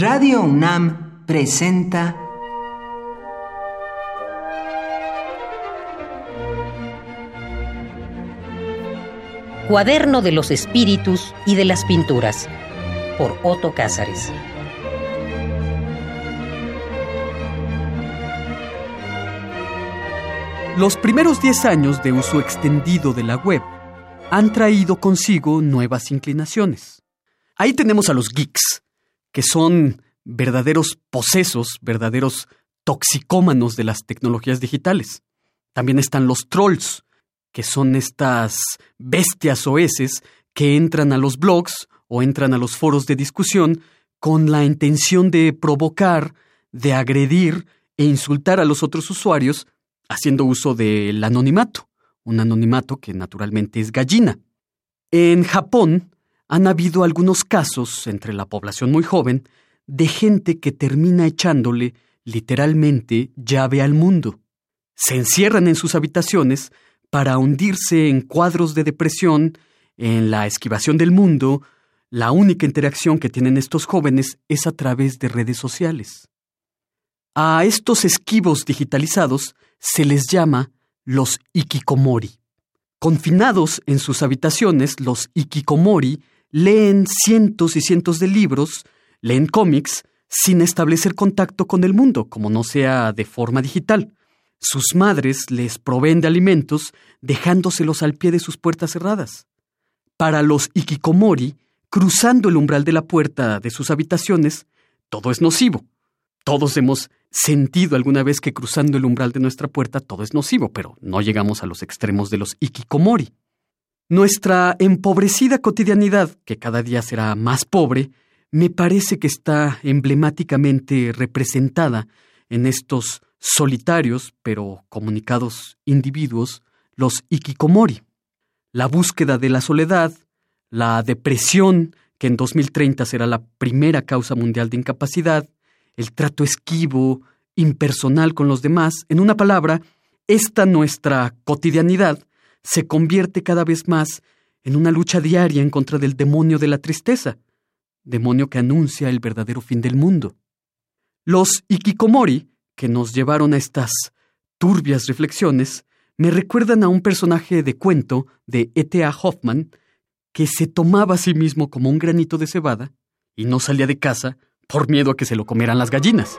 Radio UNAM presenta Cuaderno de los Espíritus y de las Pinturas por Otto Cázares. Los primeros 10 años de uso extendido de la web han traído consigo nuevas inclinaciones. Ahí tenemos a los geeks, que son verdaderos posesos, verdaderos toxicómanos de las tecnologías digitales. También están los trolls, que son estas bestias oeses que entran a los blogs o entran a los foros de discusión con la intención de provocar, de agredir e insultar a los otros usuarios haciendo uso del anonimato, un anonimato que naturalmente es gallina. En Japón han habido algunos casos entre la población muy joven de gente que termina echándole literalmente llave al mundo. Se encierran en sus habitaciones para hundirse en cuadros de depresión, en la esquivación del mundo, la única interacción que tienen estos jóvenes es a través de redes sociales. A estos esquivos digitalizados se les llama los ikikomori. Confinados en sus habitaciones, los ikikomori leen cientos y cientos de libros, leen cómics, sin establecer contacto con el mundo, como no sea de forma digital. Sus madres les proveen de alimentos, dejándoselos al pie de sus puertas cerradas. Para los ikikomori, cruzando el umbral de la puerta de sus habitaciones, todo es nocivo. Todos hemos sentido alguna vez que cruzando el umbral de nuestra puerta todo es nocivo, pero no llegamos a los extremos de los ikikomori. Nuestra empobrecida cotidianidad, que cada día será más pobre, me parece que está emblemáticamente representada en estos solitarios pero comunicados individuos, los ikikomori. La búsqueda de la soledad, la depresión, que en 2030 será la primera causa mundial de incapacidad, el trato esquivo, impersonal con los demás, en una palabra, esta nuestra cotidianidad se convierte cada vez más en una lucha diaria en contra del demonio de la tristeza, demonio que anuncia el verdadero fin del mundo. Los ikikomori, que nos llevaron a estas turbias reflexiones, me recuerdan a un personaje de cuento de E.T.A. Hoffman que se tomaba a sí mismo como un granito de cebada y no salía de casa por miedo a que se lo comieran las gallinas.